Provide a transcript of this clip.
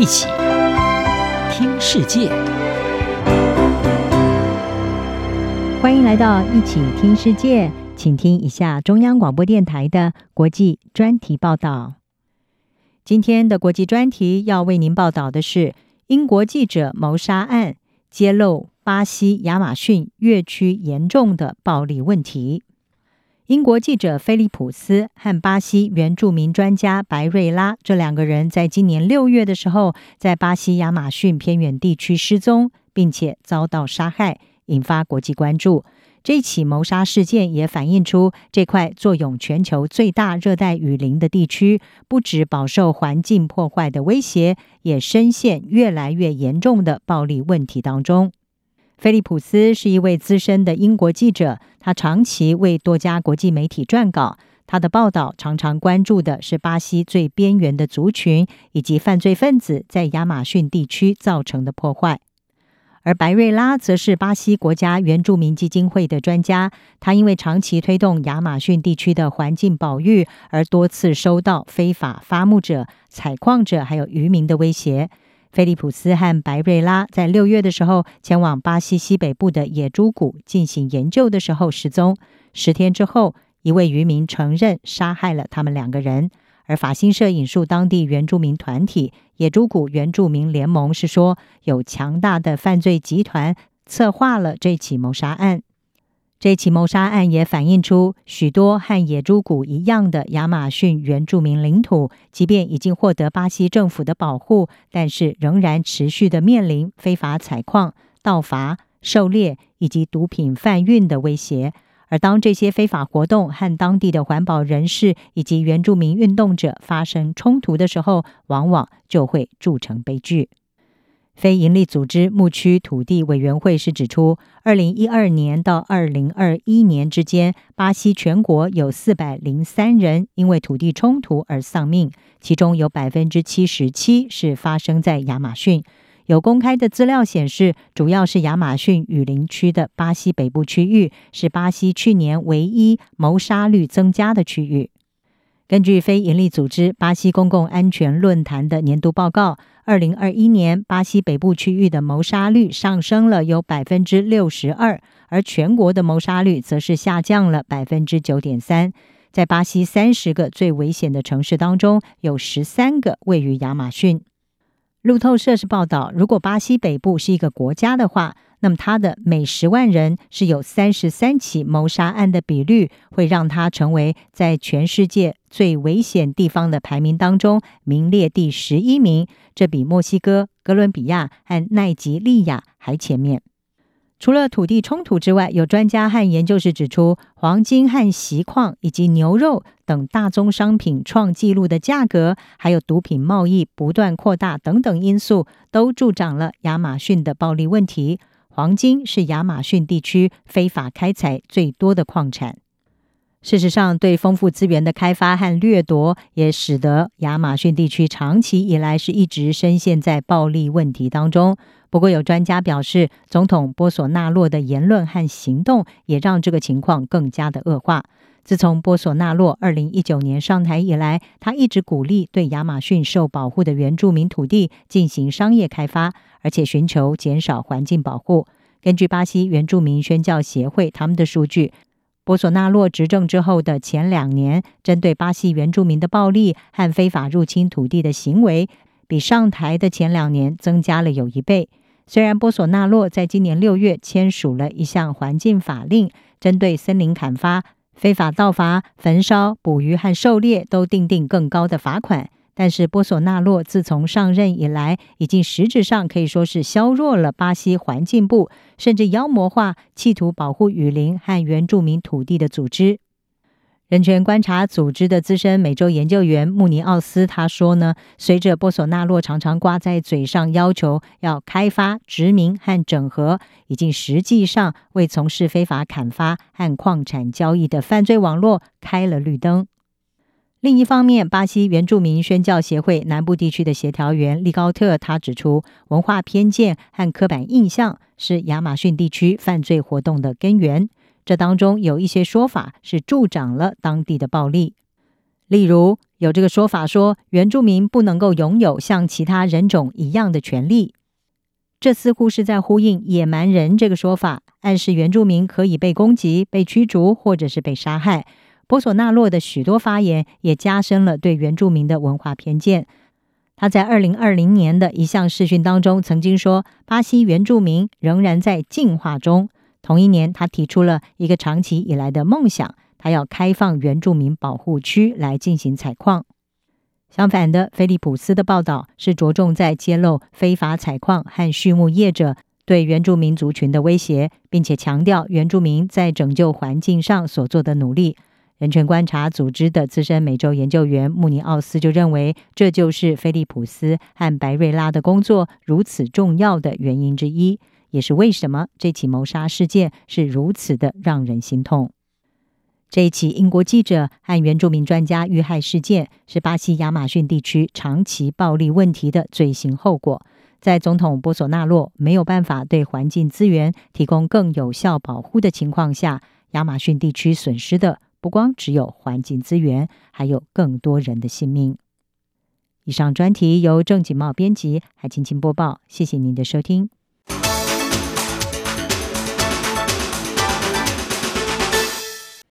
一起听世界，欢迎来到一起听世界，请听一下中央广播电台的国际专题报道。今天的国际专题要为您报道的是英国记者谋杀案，揭露巴西亚马逊越区严重的暴力问题。英国记者菲利普斯和巴西原住民专家白瑞拉这两个人，在今年六月的时候，在巴西亚马逊偏远地区失踪，并且遭到杀害，引发国际关注。这起谋杀事件也反映出，这块坐拥全球最大热带雨林的地区，不只饱受环境破坏的威胁，也深陷越来越严重的暴力问题当中。菲利普斯是一位资深的英国记者，他长期为多家国际媒体撰稿。他的报道常常关注的是巴西最边缘的族群以及犯罪分子在亚马逊地区造成的破坏。而白瑞拉则是巴西国家原住民基金会的专家，他因为长期推动亚马逊地区的环境保育，而多次收到非法伐木者、采矿者还有渔民的威胁。菲利普斯和白瑞拉在六月的时候前往巴西西北部的野猪谷进行研究的时候失踪。十天之后，一位渔民承认杀害了他们两个人。而法新社引述当地原住民团体野猪谷原住民联盟是说，有强大的犯罪集团策划了这起谋杀案。这起谋杀案也反映出许多和野猪谷一样的亚马逊原住民领土，即便已经获得巴西政府的保护，但是仍然持续的面临非法采矿、盗伐、狩猎以及毒品贩运的威胁。而当这些非法活动和当地的环保人士以及原住民运动者发生冲突的时候，往往就会铸成悲剧。非营利组织牧区土地委员会是指出，二零一二年到二零二一年之间，巴西全国有四百零三人因为土地冲突而丧命，其中有百分之七十七是发生在亚马逊。有公开的资料显示，主要是亚马逊雨林区的巴西北部区域，是巴西去年唯一谋杀率增加的区域。根据非营利组织巴西公共安全论坛的年度报告，二零二一年巴西北部区域的谋杀率上升了有百分之六十二，而全国的谋杀率则是下降了百分之九点三。在巴西三十个最危险的城市当中，有十三个位于亚马逊。路透社是报道，如果巴西北部是一个国家的话，那么，它的每十万人是有三十三起谋杀案的比率，会让他成为在全世界最危险地方的排名当中名列第十一名。这比墨西哥、哥伦比亚和奈及利亚还前面。除了土地冲突之外，有专家和研究室指出，黄金和锡矿以及牛肉等大宗商品创纪录的价格，还有毒品贸易不断扩大等等因素，都助长了亚马逊的暴力问题。黄金是亚马逊地区非法开采最多的矿产。事实上，对丰富资源的开发和掠夺，也使得亚马逊地区长期以来是一直深陷在暴力问题当中。不过，有专家表示，总统波索纳洛的言论和行动也让这个情况更加的恶化。自从波索纳洛二零一九年上台以来，他一直鼓励对亚马逊受保护的原住民土地进行商业开发，而且寻求减少环境保护。根据巴西原住民宣教协会他们的数据，波索纳洛执政之后的前两年，针对巴西原住民的暴力和非法入侵土地的行为，比上台的前两年增加了有一倍。虽然波索纳洛在今年六月签署了一项环境法令，针对森林砍伐、非法盗伐、焚烧、捕鱼和狩猎都定定更高的罚款，但是波索纳洛自从上任以来，已经实质上可以说是削弱了巴西环境部，甚至妖魔化企图保护雨林和原住民土地的组织。人权观察组织的资深美洲研究员穆尼奥斯他说呢，随着波索纳洛常常挂在嘴上要求要开发、殖民和整合，已经实际上为从事非法砍伐和矿产交易的犯罪网络开了绿灯。另一方面，巴西原住民宣教协会南部地区的协调员利高特他指出，文化偏见和刻板印象是亚马逊地区犯罪活动的根源。这当中有一些说法是助长了当地的暴力。例如，有这个说法说，原住民不能够拥有像其他人种一样的权利。这似乎是在呼应“野蛮人”这个说法，暗示原住民可以被攻击、被驱逐或者是被杀害。波索纳洛的许多发言也加深了对原住民的文化偏见。他在二零二零年的一项视讯当中曾经说：“巴西原住民仍然在进化中。”同一年，他提出了一个长期以来的梦想，他要开放原住民保护区来进行采矿。相反的，菲利普斯的报道是着重在揭露非法采矿和畜牧业者对原住民族群的威胁，并且强调原住民在拯救环境上所做的努力。人权观察组织的资深美洲研究员穆尼奥斯就认为，这就是菲利普斯和白瑞拉的工作如此重要的原因之一，也是为什么这起谋杀事件是如此的让人心痛。这一起英国记者和原住民专家遇害事件，是巴西亚马逊地区长期暴力问题的罪行后果。在总统波索纳洛没有办法对环境资源提供更有效保护的情况下，亚马逊地区损失的不光只有环境资源，还有更多人的性命。以上专题由郑锦茂编辑，还青青播报。谢谢您的收听。